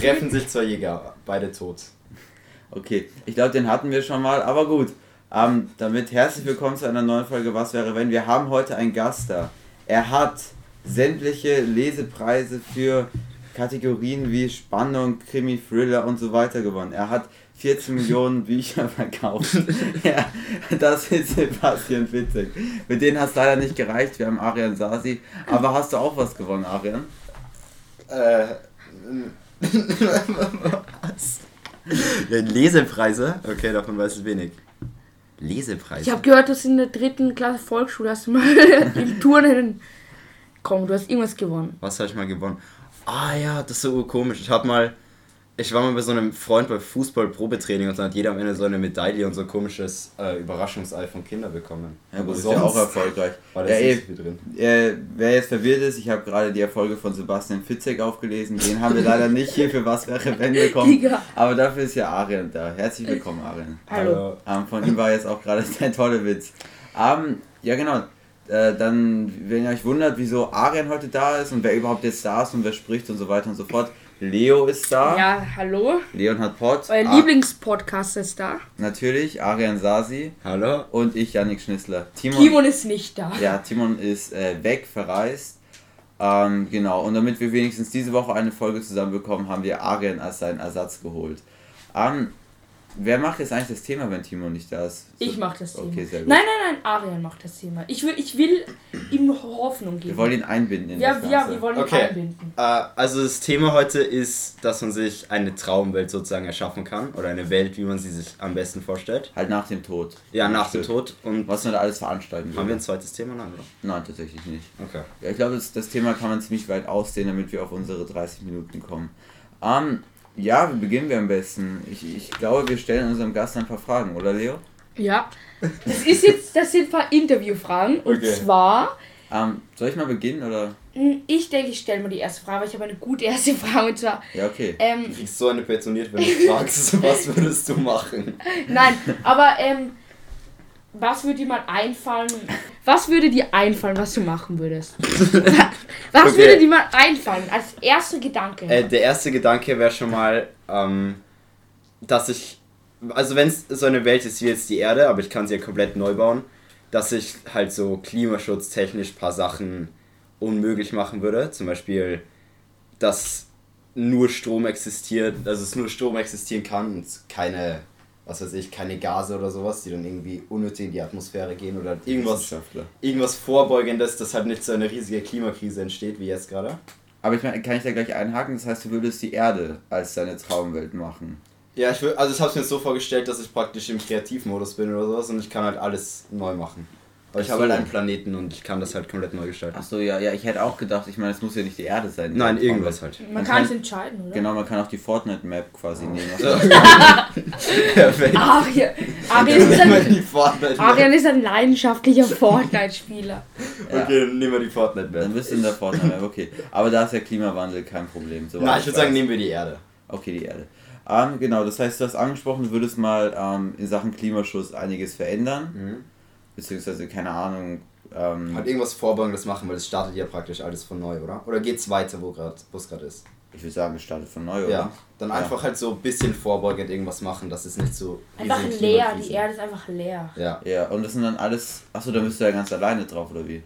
Treffen sich zwei Jäger, beide tot. Okay, ich glaube, den hatten wir schon mal, aber gut. Ähm, damit herzlich willkommen zu einer neuen Folge Was wäre wenn? Wir haben heute einen Gast da. Er hat sämtliche Lesepreise für Kategorien wie Spannung, Krimi, Thriller und so weiter gewonnen. Er hat 14 Millionen Bücher verkauft. ja, das ist Sebastian Witzig. Mit denen hat es leider nicht gereicht. Wir haben Arian Sasi. Aber hast du auch was gewonnen, Arian? Äh. Was? Ja, Lesepreise? Okay, davon weiß ich wenig. Lesepreise? Ich habe gehört, dass in der dritten Klasse Volksschule hast du mal in Turnen. Komm, du hast irgendwas gewonnen. Was habe ich mal gewonnen? Ah ja, das ist so komisch. Ich habe mal. Ich war mal bei so einem Freund bei Fußball-Probetraining und dann hat jeder am Ende so eine Medaille und so ein komisches äh, Überraschungsei von Kindern bekommen. Ja, Aber das ist ja auch erfolgreich. War da Ja, eh. viel drin. Äh, wer jetzt verwirrt ist, ich habe gerade die Erfolge von Sebastian Fitzek aufgelesen. Den haben wir leider nicht hier für Was wäre wenn bekommen. Aber dafür ist ja Arian da. Herzlich willkommen, Arian. Hallo. Ähm, von ihm war jetzt auch gerade der tolle Witz. Ähm, ja, genau. Äh, dann, wenn ihr euch wundert, wieso Arian heute da ist und wer überhaupt jetzt da ist und wer spricht und so weiter und so fort. Leo ist da. Ja, hallo. Leon hat Pod. Euer Ah, Lieblingspodcast ist da. Natürlich, Arian Sasi. Hallo? Und ich, Yannick Schnissler. Timon, Timon ist nicht da. Ja, Timon ist äh, weg, verreist. Ähm, genau, und damit wir wenigstens diese Woche eine Folge zusammenbekommen, haben wir Arian als seinen Ersatz geholt. Ähm, wer macht jetzt eigentlich das Thema, wenn Timon nicht da ist? Ich mach das Thema. Okay, sehr gut. Nein, nein, nein, Arian macht das Thema. Ich will, ich will ihm Hoffnung geben. Wir wollen ihn einbinden in ja, das ja, wir wollen ihn Okay. einbinden. Äh, also das Thema heute ist, dass man sich eine Traumwelt sozusagen erschaffen kann. Oder eine Welt, wie man sie sich am besten vorstellt. Halt nach dem Tod. Ja, nach dem. Tod. Und Was man da alles veranstalten haben wir ein zweites Thema? Nein, oder? Nein, tatsächlich nicht. Okay. Ja, ich glaube, das, das Thema kann man ziemlich weit ausdehnen, damit wir auf unsere 30 Minuten kommen. Ähm, ja, wie beginnen wir am besten? Ich, ich glaube, wir stellen unserem Gast ein paar Fragen, oder Leo? Ja. Das ist jetzt, das sind ein paar Interviewfragen. Und Okay. zwar, Ähm, soll ich mal beginnen, oder? mh, ich denke, ich stelle mal die erste Frage, weil ich habe eine gute erste Frage. Und zwar, Ja, okay. ähm, Du kriegst so eine pensioniert, wenn du fragst, was würdest du machen? Nein, aber ähm, was würde dir mal einfallen? Was würde dir einfallen, was du machen würdest? was Okay. würde dir mal einfallen als erster Gedanke? Äh, der erste Gedanke wäre schon mal, ähm, dass ich, also wenn es so eine Welt ist wie jetzt die Erde, aber ich kann sie ja komplett neu bauen, dass ich halt so klimaschutztechnisch ein paar Sachen unmöglich machen würde. Zum Beispiel, dass nur Strom existiert, also es nur Strom existieren kann und keine, was weiß ich, keine Gase oder sowas, die dann irgendwie unnötig in die Atmosphäre gehen oder irgendwas, irgendwas Vorbeugendes, dass halt nicht so eine riesige Klimakrise entsteht wie jetzt gerade. Aber ich meine, kann ich da gleich einhaken? Das heißt, du würdest die Erde als deine Traumwelt machen. Ja, ich will, also ich habe mir so vorgestellt, dass ich praktisch im Kreativmodus bin oder sowas und ich kann halt alles neu machen. Aber ich habe so. halt einen Planeten und ich kann das halt komplett neu gestalten. Achso, ja, ja, ich hätte auch gedacht, ich meine, es muss ja nicht die Erde sein. Nein, irgendwas halt. Man man kann es entscheiden, oder? Genau, man kann auch die Fortnite-Map quasi nehmen. Perfekt. Arian, Arian, ist Nehmen ein, die Fortnite Arian ist ein leidenschaftlicher Fortnite-Spieler. Okay, nehmen wir die Fortnite Dann bist du in der Fortnite-Map, okay. Aber da ist der Klimawandel kein Problem. soweit Nein, ich würde sagen, nehmen wir die Erde. Okay, die Erde. Ähm, genau, das heißt, du hast angesprochen, du würdest mal ähm, in Sachen Klimaschutz einiges verändern. Beziehungsweise, keine Ahnung. Ähm, Halt irgendwas Vorbeugendes machen, weil es startet ja praktisch alles von neu, oder? Oder geht's weiter, wo es gerade ist? ich würde sagen, es startet von neu, oder? Ja. Dann einfach halt so ein bisschen vorbeugend irgendwas machen, dass es nicht so. Einfach leer, die Erde ist einfach leer. Ja. Ja, und das sind dann alles. Achso, da bist du ja ganz alleine drauf, oder wie?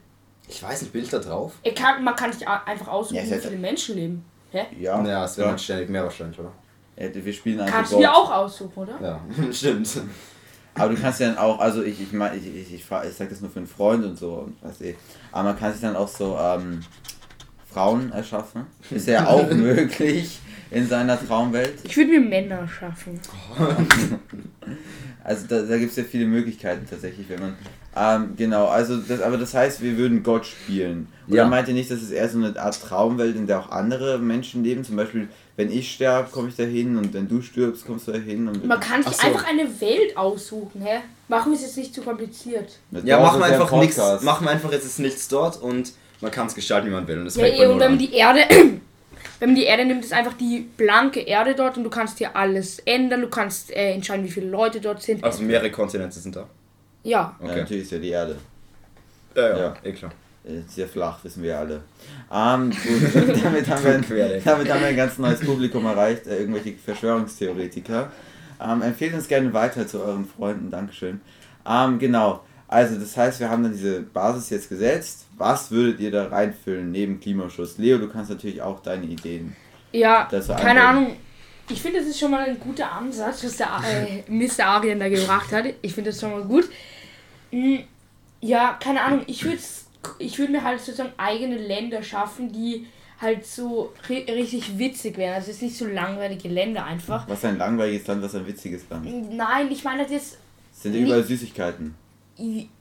Ich weiß nicht, ich da drauf? Er kann, man kann sich a- einfach aussuchen, Ja, wie viele Menschen leben. Hä? Ja. Ja, es wäre ja. halt ständig mehr wahrscheinlich, oder? Ja, wir spielen einfach Kannst du dir auch aussuchen, oder? Ja, stimmt. Aber du kannst ja dann auch, also ich, ich meine, ich, ich, ich, ich sag das nur für einen Freund und so, und weiß ich. Aber man kann sich dann auch so ähm, Frauen erschaffen. Ist ja auch möglich in seiner Traumwelt. Ich würde mir Männer schaffen. Also da, da gibt es ja viele Möglichkeiten tatsächlich, wenn man. Ähm, genau, also das, aber das heißt, wir würden Gott spielen. Oder Ja. meint ihr nicht, dass es eher so eine Art Traumwelt, in der auch andere Menschen leben? Zum Beispiel, wenn ich sterbe, komme ich da hin und wenn du stirbst, kommst du da hin. Und Man kann sich so. einfach eine Welt aussuchen, hä? Machen wir es jetzt nicht zu kompliziert. Ja, Doch, machen wir das ist einfach ein nichts. Machen wir einfach jetzt nichts dort und man kann es gestalten, wie man will. Und das Ja, fängt bei und wenn man an. die Erde, wenn man die Erde nimmt, ist einfach die blanke Erde dort und du kannst hier alles ändern. Du kannst äh, entscheiden, wie viele Leute dort sind. Also mehrere Kontinente sind da. Ja. Ja, Okay. natürlich ist ja die Erde. Ja, ja, Ja. eh klar. Äh, Sehr flach, wissen wir alle. Ähm, gut, damit, haben wir, damit haben wir ein ganz neues Publikum erreicht, äh, irgendwelche Verschwörungstheoretiker. Ähm, empfehlt uns gerne weiter zu euren Freunden, Dankeschön. Ähm, genau, also das heißt, wir haben dann diese Basis jetzt gesetzt. Was würdet ihr da reinfüllen neben Klimaschutz? Leo, du kannst natürlich auch deine Ideen. Ja, keine Ahnung. Ich finde, das ist schon mal ein guter Ansatz, was der äh, Mr. Arien da gebracht hat. Ich finde das schon mal gut. Mm, Ja, keine Ahnung. Ich würde ich würd mir halt sozusagen eigene Länder schaffen, die halt so ri richtig witzig wären. Also es ist nicht so langweilige Länder einfach. Was ein langweiliges Land, was ein witziges Land. Nein, ich meine das jetzt Es sind überall Süßigkeiten.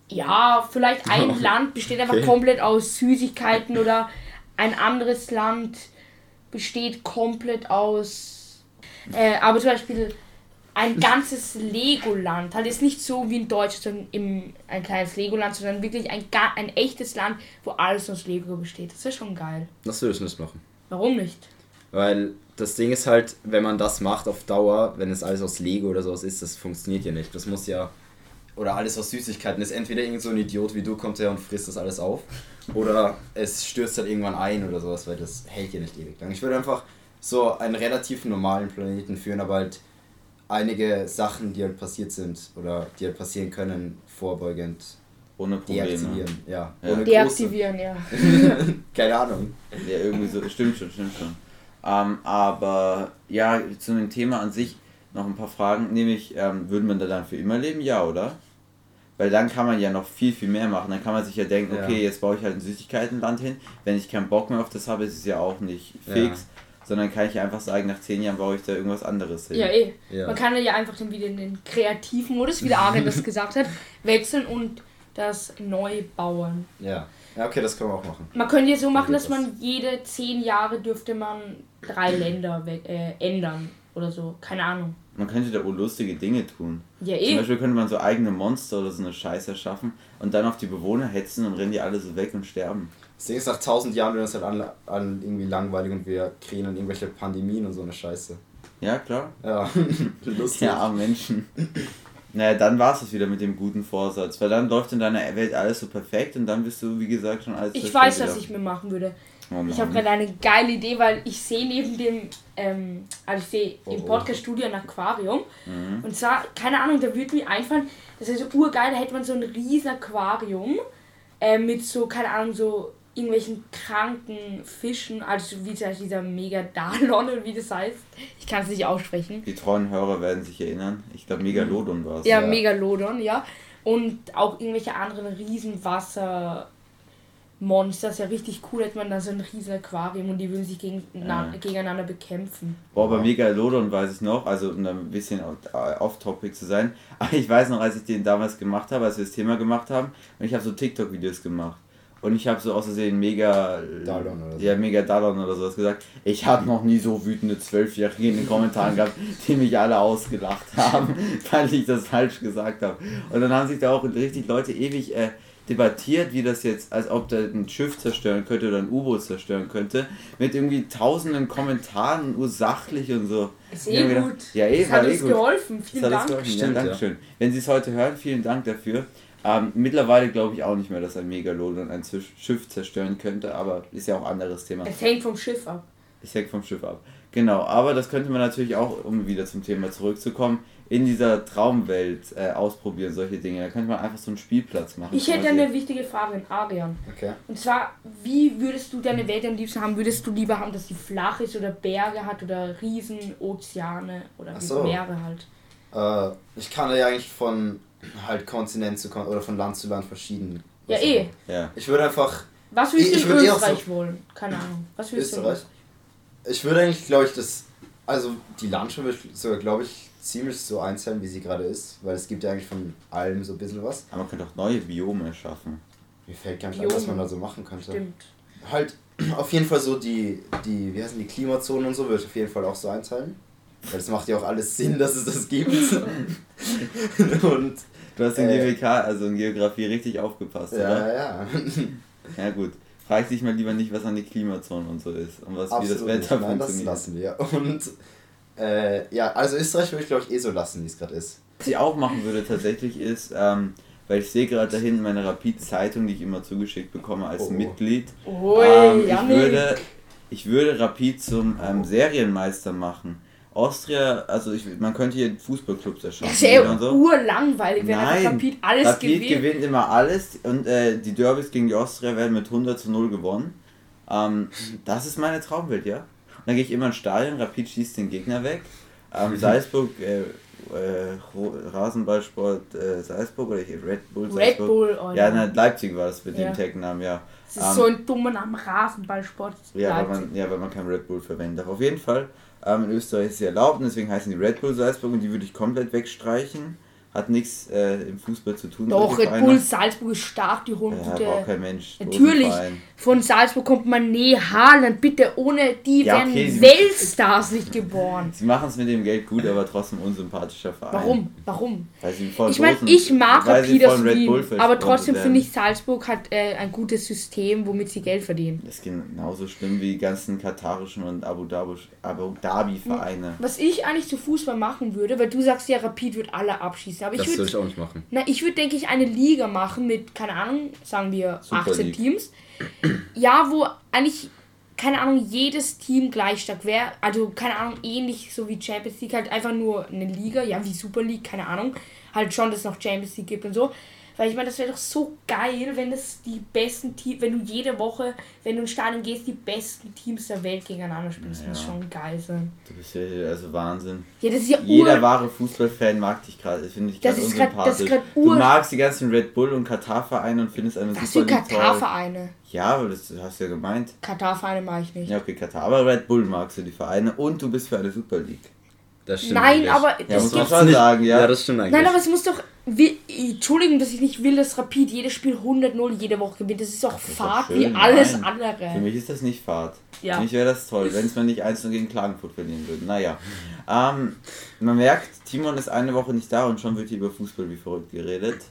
Ja, vielleicht ein Land besteht einfach Okay. komplett aus Süßigkeiten oder ein anderes Land besteht komplett aus. Äh, aber zum Beispiel ein ganzes Legoland. Halt ist nicht so wie in Deutschland im, ein kleines Legoland, sondern wirklich ein, ein echtes Land, wo alles aus Lego besteht. Das wäre schon geil. Das würde ich nicht machen. Warum nicht? Weil das Ding ist halt, wenn man das macht auf Dauer, wenn es alles aus Lego oder sowas ist, das funktioniert ja nicht. Das muss ja. Oder alles aus Süßigkeiten ist entweder irgend so ein Idiot wie du kommt her und frisst das alles auf. Oder es stürzt halt irgendwann ein oder sowas, weil das hält ja nicht ewig lang. Ich würde einfach so einen relativ normalen Planeten führen, aber halt einige Sachen, die halt passiert sind oder die halt passieren können, vorbeugend Ohne Probleme. deaktivieren. Ja. Ja. Ohne Deaktivieren, ja. Keine Ahnung. Ja, irgendwie so, stimmt schon, stimmt schon. Ähm, aber ja, zu dem Thema an sich noch ein paar Fragen, nämlich, ähm, würde man da dann für immer leben? Ja, oder? Weil dann kann man ja noch viel, viel mehr machen. Dann kann man sich ja denken, Ja. okay, jetzt baue ich halt ein Süßigkeitenland hin. Wenn ich keinen Bock mehr auf das habe, ist es ja auch nicht Ja. Sondern kann ich einfach sagen, nach zehn Jahren baue ich da irgendwas anderes hin. Ja, eh. Ja. Man kann ja einfach dann wieder in den kreativen Modus, wie der Arjen das gesagt hat, wechseln und das neu bauen. Ja. Ja, okay, das können wir auch machen. Man könnte ja so machen, dass das. man jede zehn Jahre dürfte man drei Länder we- äh, ändern oder so. Keine Ahnung. Man könnte da auch lustige Dinge tun. Ja, Zum eh. Beispiel könnte man so eigene Monster oder so eine Scheiße erschaffen und dann auf die Bewohner hetzen und rennen die alle so weg und sterben. Das Ding ist, nach tausend Jahren wird das halt an, an irgendwie langweilig und wir kriegen dann irgendwelche Pandemien und so eine Scheiße. Ja, klar. Ja, lustig. Ja, arme Menschen. Naja, dann war es wieder mit dem guten Vorsatz, weil dann läuft in deiner Welt alles so perfekt und dann bist du, wie gesagt, schon alles Ich weiß, was ich mir machen würde. Oh Ich habe gerade eine geile Idee, weil ich sehe neben dem, ähm, also ich sehe Oh, im oh. Podcast-Studio ein Aquarium. Mhm. Und zwar, keine Ahnung, da würde mir einfallen, das ist so urgeil, da hätte man so ein riesen Aquarium äh, mit so, keine Ahnung, so irgendwelchen kranken Fischen, also wie zum Beispiel dieser Megadalon oder wie das heißt. Ich kann es nicht aussprechen. Die treuen Hörer werden sich erinnern. Ich glaube, Megalodon war es. Ja, Ja. Megalodon, ja. Und auch irgendwelche anderen Riesenwassermonster. Ist ja richtig cool, hätte man da so ein riesen Aquarium und die würden sich gegen, Ja. gegeneinander bekämpfen. Boah, bei Megalodon weiß ich noch, also um ein bisschen auf- off-topic zu sein, aber ich weiß noch, als ich den damals gemacht habe, als wir das Thema gemacht haben, und ich habe so TikTok-Videos gemacht. Und ich habe so aus Versehen mega. Dalon oder so. Ja, mega Dalon oder sowas gesagt. Ich habe noch nie so wütende Zwölfjährige in den Kommentaren gehabt, die mich alle ausgelacht haben, weil ich das falsch gesagt habe. Und dann haben sich da auch richtig Leute ewig äh, debattiert, wie das jetzt, als ob der ein Schiff zerstören könnte oder ein U-Boot zerstören könnte, mit irgendwie tausenden Kommentaren, ursachlich und so. Ist Ich eh mir gut. gedacht, Ja, eh, das hat war eh uns gut. geholfen. Vielen Das hat Dank. uns geholfen. Stimmt, ja, ja. Dankeschön. Wenn Sie es heute hören, vielen Dank dafür. Ähm, mittlerweile glaube ich auch nicht mehr, dass ein Megalodon ein Schiff zerstören könnte, aber ist ja auch ein anderes Thema. Es hängt vom Schiff ab. Ich hängt vom Schiff ab. Genau, aber das könnte man natürlich auch, um wieder zum Thema zurückzukommen, in dieser Traumwelt äh, ausprobieren, solche Dinge. Da könnte man einfach so einen Spielplatz machen. Ich hätte eine wichtige Frage an Arian. Okay. Und zwar, wie würdest du deine Welt am liebsten haben? Würdest du lieber haben, dass sie flach ist oder Berge hat oder Riesen, Ozeane oder so. Meere halt? Äh, ich kann ja eigentlich von halt Kontinent zu Kon oder von Land zu Land verschieden. Ja, was eh. Ja. Ich würde einfach. Was würdest Ich du in würd eh Österreich wollen? Keine Ahnung. Was würdest Österreich? Ich würde eigentlich, glaube ich, das. Also die Landschaft würde ich sogar, glaube ich, ziemlich so einzählen, wie sie gerade ist. Weil es gibt ja eigentlich von allem so ein bisschen was. Aber man könnte auch neue Biome erschaffen. Mir fällt gar nicht ein, was man da so machen könnte. Stimmt. Halt auf jeden Fall so die, die, wie heißen die Klimazonen und so, würde ich auf jeden Fall auch so einteilen. Weil es macht ja auch alles Sinn, dass es das gibt. und Du hast in Äh. GWK, also in Geografie, richtig aufgepasst, ja, oder? ja. Ja gut. Frag dich mal lieber nicht, was an die Klimazonen und so ist und was wie das Wetter nicht. Nein, das funktioniert. lassen wir. Und äh, ja, also Österreich würde ich glaube ich eh so lassen, wie es gerade ist. Was ich auch machen würde tatsächlich ist, ähm, weil ich sehe gerade da hinten meine Rapid-Zeitung, die ich immer zugeschickt bekomme als Oh. Mitglied. Ui, Ähm, ich, würde, ich würde Rapid zum ähm, Serienmeister machen. Austria, also ich, man könnte hier Fußballclubs erschaffen. Das ist ja so. urlangweilig, wenn Nein, Rapid alles Rapid gewinnt. gewinnt immer alles und äh, die Derbys gegen die Austria werden mit 100 zu 0 gewonnen. Ähm, das ist meine Traumwelt, ja. Und dann gehe ich immer ins Stadion, Rapid schießt den Gegner weg. Ähm, Salzburg, äh, äh, Rasenballsport äh, Salzburg oder ich, Red Bull Red Salzburg. Bull, oh Ja, nein, Leipzig war das mit Ja. dem Tagnamen, ja. Das ist Ähm, so ein dummer Name, Rasenballsport. ja, weil man, ja, weil man kein Red Bull verwenden darf. Auf jeden Fall, ähm, in Österreich ist sie erlaubt und deswegen heißen die Red Bull Salzburg und die würde ich komplett wegstreichen. Hat nichts äh, im Fußball zu tun. Doch, Red. Bull Salzburg ist stark, die holen Ja, gute. kein Mensch. Natürlich, von Salzburg kommt man nee, Haaland, bitte, ohne die Ja, okay, Weltstars nicht geboren. Sie machen es mit dem Geld gut, aber trotzdem unsympathischer Verein. Warum? Warum? Ich meine, ich mag weil sie Rapid aus von Red Bull Wien, aber trotzdem finde ich, Salzburg hat äh, ein gutes System, womit sie Geld verdienen. Das ist genauso schlimm wie die ganzen katarischen und Abu Dhabi, Abu Dhabi Vereine. Was ich eigentlich zu Fußball machen würde, weil du sagst ja, Rapid wird alle abschießen, aber ich Das würde würde ich auch nicht machen. Na, ich würde, denke ich, eine Liga machen mit, keine Ahnung, sagen wir Super 18 League. Teams. Ja, wo eigentlich, keine Ahnung, jedes Team gleich stark wäre. Also, keine Ahnung, ähnlich so wie Champions League, halt einfach nur eine Liga, ja, wie Super League, keine Ahnung. Halt schon, dass es noch Champions League gibt und so. Weil ich meine, das wäre doch so geil, wenn es die besten Teams, wenn du jede Woche, wenn du ins Stadion gehst, die besten Teams der Welt gegeneinander spielst. Das muss schon geil sein. Du bist ja also Wahnsinn. Ja, das ist ja Jeder wahre Fußballfan mag dich gerade, das finde ich ganz ist grad- das ist unsympathisch. grad Du magst die ganzen Red Bull und Katar-Vereine und findest eine Was Super für. Katar-Vereine? Ja, aber das hast du ja gemeint. Katar-Vereine mache ich nicht. Ja, okay, Katar. Aber Red Bull magst du die Vereine und du bist für eine Super League. Das stimmt Nein, eigentlich. aber Ja, das muss man schon nicht. sagen, ja. Ja, das stimmt eigentlich. Nein, aber es muss doch. Wie, Entschuldigung, dass ich nicht will, dass Rapid jedes Spiel 100-0 jede Woche gewinnt. Das ist doch ist doch Fahrt wie alles nein. andere. Für mich ist das nicht Fahrt. Ja. Für mich wäre das toll, wenn es mal nicht 1 gegen Klagenfurt verlieren würde. Naja. Ähm, man merkt, Timon ist eine Woche nicht da und schon wird hier über Fußball wie verrückt geredet.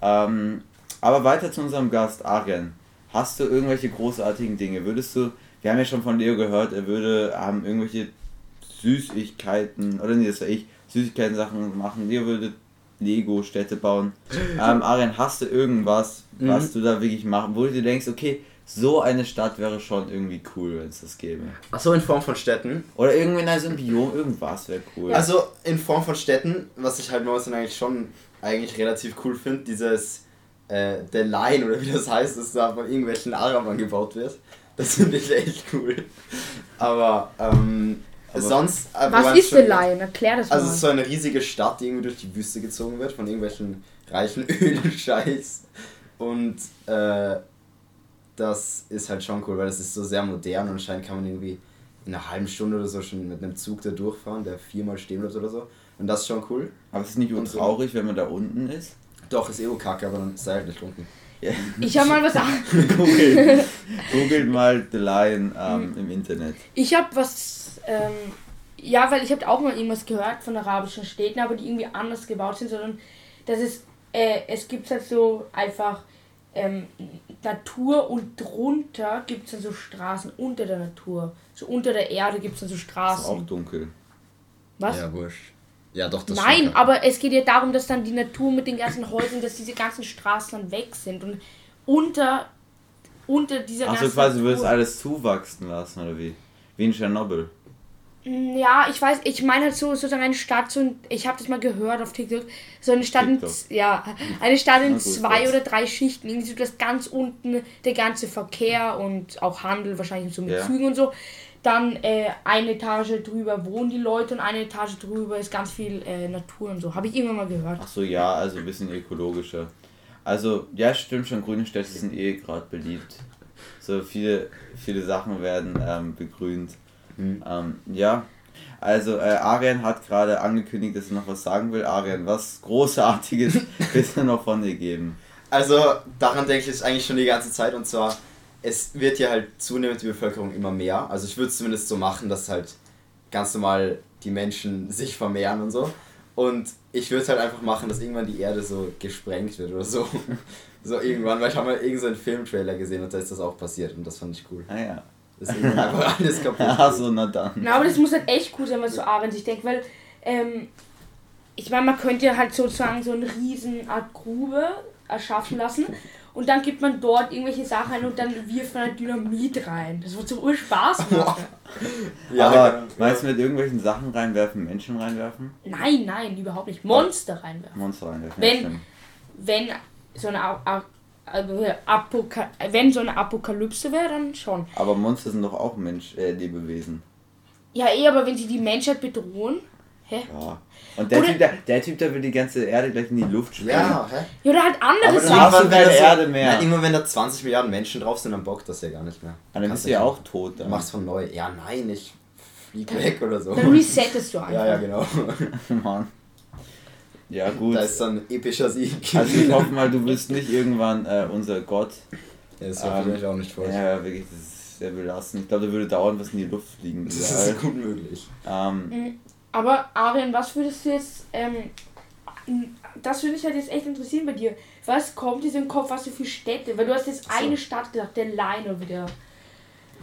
Ähm, aber weiter zu unserem Gast, Arjen. Hast du irgendwelche großartigen Dinge? Würdest du, wir haben ja schon von Leo gehört, er würde ähm, irgendwelche Süßigkeiten, oder nee, das war ich, Süßigkeiten Sachen machen. Leo würde Lego-Städte bauen. Ähm, Arjen, hast du irgendwas, was du da wirklich machen, wo du dir denkst, okay, so eine Stadt wäre schon irgendwie cool, wenn es das gäbe. Achso, in Form von Städten. Oder irgendwie in einem Biom, irgendwas wäre cool. Also in Form von Städten, was ich halt momentan eigentlich schon eigentlich relativ cool finde, dieses äh, The Line oder wie das heißt, dass da von irgendwelchen Arabern gebaut wird. Das finde ich echt cool. Aber, ähm, Aber- sonst. äh, Was ist The Lion? Erklär das Also mal. es ist so eine riesige Stadt, die irgendwie durch die Wüste gezogen wird von irgendwelchen reichen Ölscheiß. Und äh, das ist halt schon cool, weil das ist so sehr modern und anscheinend kann man irgendwie in einer halben Stunde oder so schon mit einem Zug da durchfahren, der viermal stehen bleibt oder so. Und das ist schon cool. Aber es ist nicht Und so. traurig, wenn man da unten ist. Doch, ist eh kacke, aber dann sei halt nicht unten. Ja. ich habe mal was an. Googelt, googelt mal The Lion ähm, im Internet. Ich habe was. Ähm, ja, weil ich habe auch mal irgendwas gehört von arabischen Städten, aber die irgendwie anders gebaut sind, sondern dass es. Äh, es gibt halt so einfach ähm, Natur und drunter gibt es dann so Straßen unter der Natur. So unter der Erde gibt es dann so Ist auch Straßen. dunkel. Was? Ja, wurscht. Ja, doch, das Nein, aber es geht ja darum, dass dann die Natur mit den ganzen Häusern, dass diese ganzen Straßen dann weg sind und unter unter dieser Achso, ganzen quasi du würdest Natur- alles zuwachsen lassen, oder wie? Wie in Tschernobyl. Mm, Ja, ich weiß, ich meine halt so sozusagen eine Stadt, so ein, ich habe das mal gehört auf TikTok, so eine Stadt in, TikTok. ja, eine Stadt in gut, zwei was? oder drei Schichten, irgendwie so das ganz unten, der ganze Verkehr und auch Handel wahrscheinlich so mit Ja. Zügen und so. Dann äh, eine Etage drüber wohnen die Leute und eine Etage drüber ist ganz viel äh, Natur und so. Habe ich irgendwann mal gehört. Achso, ja, also ein bisschen ökologischer. Also, ja, stimmt schon, grüne Städte sind eh gerade beliebt. So viele, viele Sachen werden ähm, begrünt. Mhm. Ähm, ja, also äh, Arian hat gerade angekündigt, dass er noch was sagen will. Arian, was Großartiges willst du noch von dir geben? Also, daran denke ich jetzt eigentlich schon die ganze Zeit und zwar, es wird ja halt zunehmend die Bevölkerung immer mehr. Also, ich würde es zumindest so machen, dass halt ganz normal die Menschen sich vermehren und so. Und ich würde es halt einfach machen, dass irgendwann die Erde so gesprengt wird oder so. So irgendwann, weil ich habe mal irgendeinen so Filmtrailer gesehen und da ist das auch passiert und das fand ich cool. Naja. Dass irgendwann einfach alles kaputt Achso, na dann. Na, aber das muss halt echt cool sein, was so Aaron sich denkt, weil ähm, ich meine, man könnte ja halt sozusagen so eine riesen Art Grube erschaffen lassen und dann gibt man dort irgendwelche Sachen ein und dann wirft man halt Dynamit rein. Das wird so ur Spaß machen. Ja, aber meinst du mit irgendwelchen Sachen reinwerfen, Menschen reinwerfen? Nein, nein, überhaupt nicht. Monster reinwerfen. Monster reinwerfen. Wenn-. Wenn so eine A A äh, Apoka wenn so eine Apokalypse wäre, dann schon. Aber Monster sind doch auch Mensch, äh, Lebewesen. Ja, eh, aber wenn sie die Menschheit bedrohen. Hä? Ja. Und der Oder- typ, der, der Typ, der will die ganze Erde gleich in die Luft sprengen. Ja, hä? Ja, oder halt andere Aber Sachen. keine da Erde mehr. Nein, irgendwann, wenn da 20 Milliarden Menschen drauf sind, dann bockt das ja gar nicht mehr. Ah, dann bist du ja auch tot. Du Dann. machst von neu. Ja, nein, ich flieg weg oder so. Dann resettest du einfach. Ja, ja, genau. Mann. Ja, gut. Da ist dann ein epischer Sieg. Also ich hoffe mal, du bist nicht irgendwann äh, unser Gott. Ja, das hoffe Ähm, ich auch nicht vor. Ja, wirklich, das ist sehr belastend. Ich glaube, da würde dauernd was in die Luft fliegen. Das überall. ist gut möglich. Ähm, Aber Arian, was würdest du jetzt, ähm, das würde mich halt jetzt echt interessieren bei dir. Was kommt dir so im Kopf, was du für Städte? Weil du hast jetzt So. eine Stadt gesagt, der Lino wieder.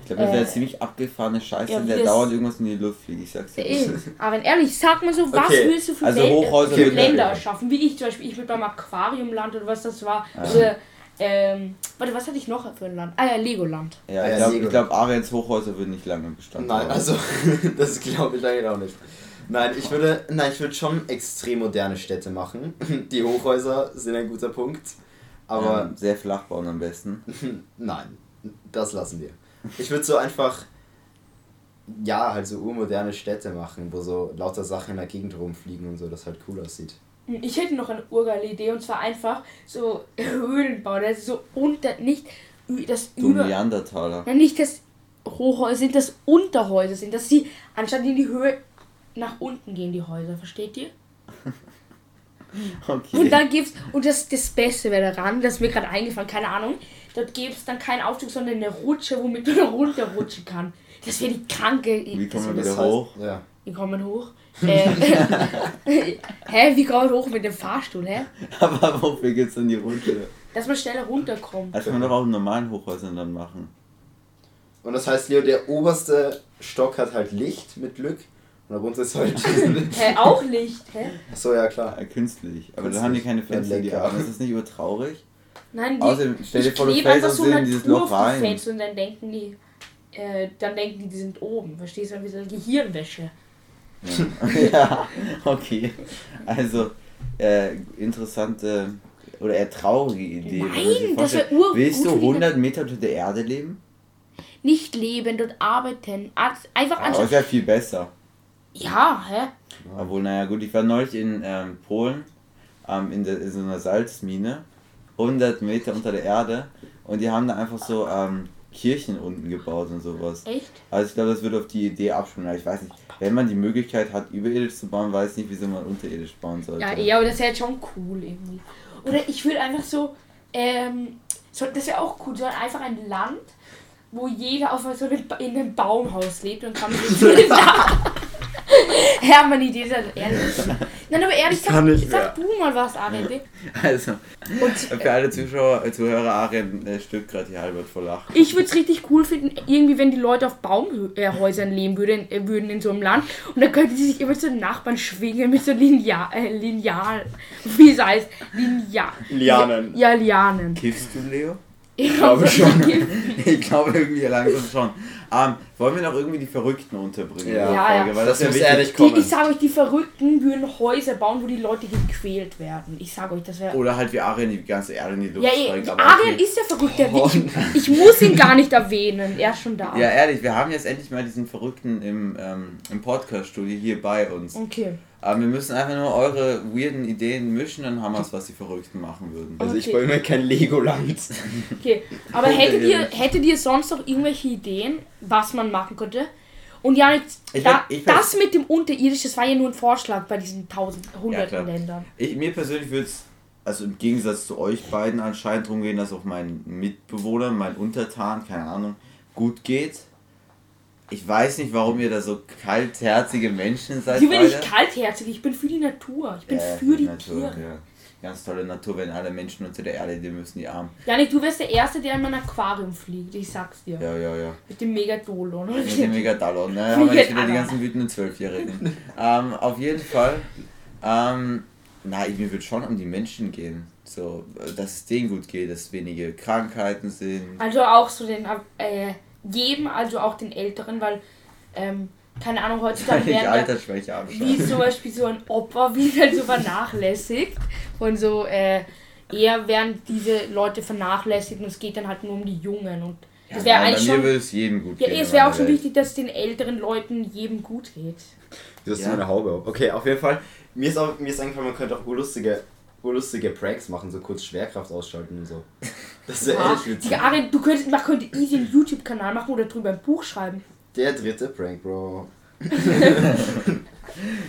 ich glaube, das wäre Äh, ziemlich abgefahrene Scheiße, ja, der dauernd irgendwas in die Luft fliegt. Ich sag's dir. Ey, Arian, ehrlich, sag mal so, was Okay, willst du für, also Länder- Hochhäuser für Länder erschaffen? Wie ich zum Beispiel, ich mit beim Aquariumland oder was das war. Oder, ähm, warte, was hatte ich noch für ein Land? Ah ja, Legoland. Ja, Ja, ich glaube, glaub, Arians Hochhäuser würden nicht lange Bestand Nein, haben. also das glaube ich eigentlich auch nicht. Nein, ich würde, nein, ich würde schon extrem moderne Städte machen. Die Hochhäuser sind ein guter Punkt. Aber ähm, sehr flach bauen am besten. nein, das lassen wir. Ich würde so einfach, ja, halt so urmoderne Städte machen, wo so lauter Sachen in der Gegend rumfliegen und so, das halt cool aussieht. Ich hätte noch eine urgeile Idee und zwar einfach so Höhlen bauen. Das ist so unter, nicht das Du über. Neandertaler. Ja, nicht das Hochhäuser sind, das Unterhäuser sind, dass sie anstatt in die Höhe nach unten gehen, die Häuser, versteht ihr? Okay. Und dann gibt's, und das, das Beste wäre daran, das ist mir gerade eingefallen, keine Ahnung, dort gäbe es dann keinen Aufzug, sondern eine Rutsche, womit man runterrutschen kann. Das wäre die kranke. Wie kommen wir wieder heißt- hoch? Ja. Wir kommen hoch. Äh, hä, wie kommt man hoch mit dem Fahrstuhl, hä? Aber wofür gibt's denn die Rutsche? Dass man schneller runterkommt. Das kann man doch auch in normalen Hochhäusern dann machen. Und das heißt, Leo, der oberste Stock hat halt Licht mit Glück und darunter ist halt. Hä, auch Licht, hä? Achso, ja klar. Äh, künstlich. Aber Künstlich. dann haben die keine Ja, Fenster, die haben. Ist das nicht urtraurig? Nein, die, Außerdem, stell dir vor, du fällst einfach aus so in dieses Natur Loch rein. Fenster und dann denken die, äh, dann denken die, die sind oben. Verstehst du? Wie so eine Gehirnwäsche. ja, okay. Also, äh, interessante oder eher traurige Idee. Nein, das vorstellt. wär ur- Willst du gut für die 100 Meter unter der Erde leben? Nicht leben, dort arbeiten. Ar- Einfach Aber anstatt. ist ja viel besser. Ja, hä? Obwohl, naja, gut, ich war neulich in ähm, Polen ähm, in, der, in so einer Salzmine, 100 Meter unter der Erde, und die haben da einfach so ähm, Kirchen unten gebaut und sowas. Echt? Also ich glaube, das würde auf die Idee. Aber ich weiß nicht, wenn man die Möglichkeit hat, überirdisch zu bauen, weiß ich nicht, wieso man unterirdisch bauen sollte. Ja, eher, aber das wäre jetzt schon cool irgendwie. Oder ich würde einfach so, ähm, so das wäre auch cool, so einfach ein Land, wo jeder auf so einem, in einem Baumhaus lebt und kann sich Hermann, Idee ist halt ehrlich. Nein, aber ehrlich, Ich sag, sag du mal was, Ariel. Also, Und für alle Zuschauer, äh, Zuhörer, Arien äh, stirbt gerade die Halbert vor Lachen. ich würde es richtig cool finden, irgendwie, wenn die Leute auf Baumhäusern leben würden, äh, würden in so einem Land. Und dann könnten sie sich immer zu den Nachbarn schwingen mit so Lineal, äh, Lineal, wie es heißt, Lineal. Lianen. Ja, Lianen. Kiffst du, Leo? Ich glaube schon. Ich glaube irgendwie langsam schon. Ähm, wollen wir noch irgendwie die Verrückten unterbringen? Ja. Ja, Folge? ja. Weil Das ist muss wichtig. ehrlich Die, kommen. ich sage euch, die Verrückten würden Häuser bauen, wo die Leute gequält werden. Ich sage euch, das wäre. Oder halt wie Arien die ganze Erde in die Luft Ja, aber Ariel okay. ist der Verrückte. Oh Ich, ich muss ihn gar nicht erwähnen. Er ist schon da. Ja, ehrlich, wir haben jetzt endlich mal diesen Verrückten im, ähm, im Podcast-Studio hier bei uns. Okay. Aber wir müssen einfach nur eure weirden Ideen mischen, dann haben wir es, was die Verrückten machen würden. Also ich Okay. baue mir kein Legoland. Okay. Aber hättet ihr, hättet ihr sonst noch irgendwelche Ideen, was man machen könnte? Und ja, jetzt, Ich da, ich werd- das mit dem Unterirdisch, das war ja nur ein Vorschlag bei diesen tausend, hunderten klar. Ländern. Ich, mir persönlich würde es, also im Gegensatz zu euch beiden anscheinend darum gehen, dass auch meinen Mitbewohnern, meinen Untertan, keine Ahnung, gut geht. Ich weiß nicht, warum ihr da so kaltherzige Menschen seid. Ich bin nicht kaltherzig, ich bin für die Natur. Ich bin Ja, für die Natur, Tiere. Ja. Ganz tolle Natur, wenn alle Menschen unter der Erde leben müssen, die Armen. Janik, du wärst der Erste, der in mein Aquarium fliegt. Ich sag's dir. Ja, ja, ja. Mit dem Megadolon. Mit dem Megadallon, ne? Haben wir jetzt wieder die ganzen wütenden Zwölfjährigen. ähm, auf jeden Fall Ähm, nein, mir wird schon um die Menschen gehen. So, dass es denen gut geht, dass wenige Krankheiten sind. Also auch so den, äh, jedem, also auch den Älteren, weil, ähm, keine Ahnung, heutzutage werden ja, Altersschwäche wie zum Beispiel so ein Opfer, wie halt so vernachlässigt und so, äh, eher werden diese Leute vernachlässigt und es geht dann halt nur um die Jungen und das wäre Nein, bei eigentlich mir schon, würde es jedem gut ja, gehen. es wäre auch schon wichtig, dass es den älteren Leuten jedem gut geht. Du hast Ja. meine Haube auf. Okay, auf jeden Fall. Mir ist, auch, mir ist eingefallen, man könnte auch urlustige, urlustige Pranks machen, so kurz Schwerkraft ausschalten und so. Das wäre Ja, echt witzig. Arjen, du könntest, man könnte easy einen YouTube-Kanal machen oder drüber ein Buch schreiben. Der dritte Prank, Bro.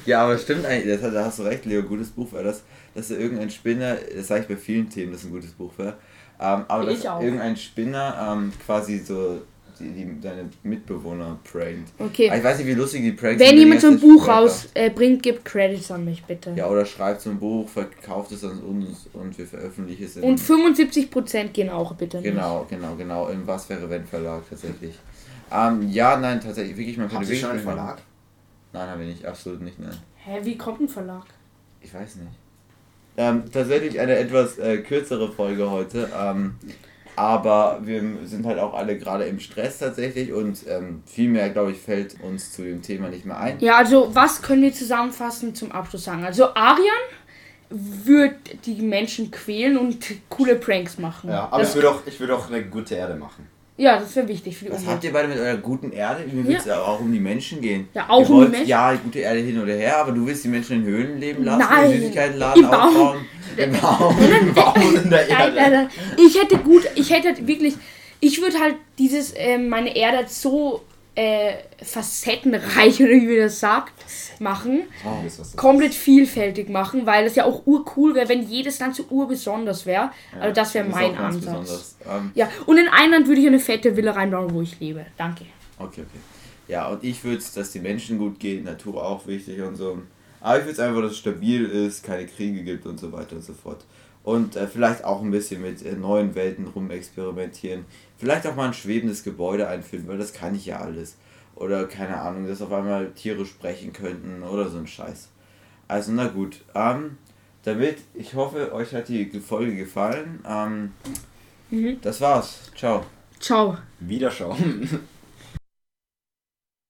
Ja, aber stimmt eigentlich, das, hat- da hast du recht, Leo, gutes Buch wäre das, dass da irgendein Spinner, das sage ich bei vielen Themen, dass ein gutes Buch wäre, ähm, aber Ich dass auch. irgendein Spinner ähm, quasi so die, die, deine Mitbewohner prankt. Okay. Aber Ich weiß nicht, wie lustig die Pranks Wenn sind, jemand so ein Buch rausbringt, äh, bringt, gibt Credits an mich bitte. Ja, oder schreibt so ein Buch, verkauft es an uns und wir veröffentlichen es Und 75% gehen auch bitte. nicht. Genau, genau, genau, im Was wäre wenn Verlag tatsächlich. Ähm, ja, nein, tatsächlich, wirklich, man ihr wirklich schon einen machen. Verlag? Nein, haben wir nicht, absolut nicht, nein. Hä, wie kommt ein Verlag? Ich weiß nicht. Ähm, tatsächlich eine etwas äh, kürzere Folge heute. Ähm, aber wir sind halt auch alle gerade im Stress tatsächlich und ähm, viel mehr, glaube ich, fällt uns zu dem Thema nicht mehr ein. Ja, also was können wir zusammenfassend zum Abschluss sagen? Also Arian wird die Menschen quälen und coole Pranks machen. Ja, aber das, ich würde auch, ich würde auch eine gute Erde machen. Ja, das wäre wichtig für die Was Umwelt. habt ihr beide mit eurer guten Erde? Mir wird es ja. auch um die Menschen gehen. Ja, auch ihr um die wollt, Menschen. Ja, gute Erde hin oder her, aber du willst die Menschen in Höhlen leben lassen, Nein, in Süßigkeitenladen im Baum. aufbauen, im Baum. Bauen in der Nein, Erde. nein, nein. Ich hätte gut, ich hätte wirklich, ich würde halt dieses, ähm, meine Erde so äh, facettenreich, oder wie man das sagt, machen. Oh, Komplett vielfältig machen, weil es ja auch urcool wäre, wenn jedes Land so urbesonders wäre. Also das wäre mein Ansatz. Ähm, Ja, und in einem Land würde ich eine fette Villa reinbauen, wo ich lebe. Danke. Okay, okay. Ja, und ich würde es, dass die Menschen gut geht, Natur auch wichtig und so. Aber ich würde es einfach, dass es stabil ist, keine Kriege gibt und so weiter und so fort. Und äh, vielleicht auch ein bisschen mit äh, neuen Welten rumexperimentieren. Vielleicht auch mal ein schwebendes Gebäude einführen, weil das kann ich ja alles. Oder keine Ahnung, dass auf einmal Tiere sprechen könnten oder so ein Scheiß. Also na gut. Ähm, damit, ich hoffe, euch hat die Folge gefallen. Ähm, Mhm. Das war's. Ciao. Ciao. Wiederschauen.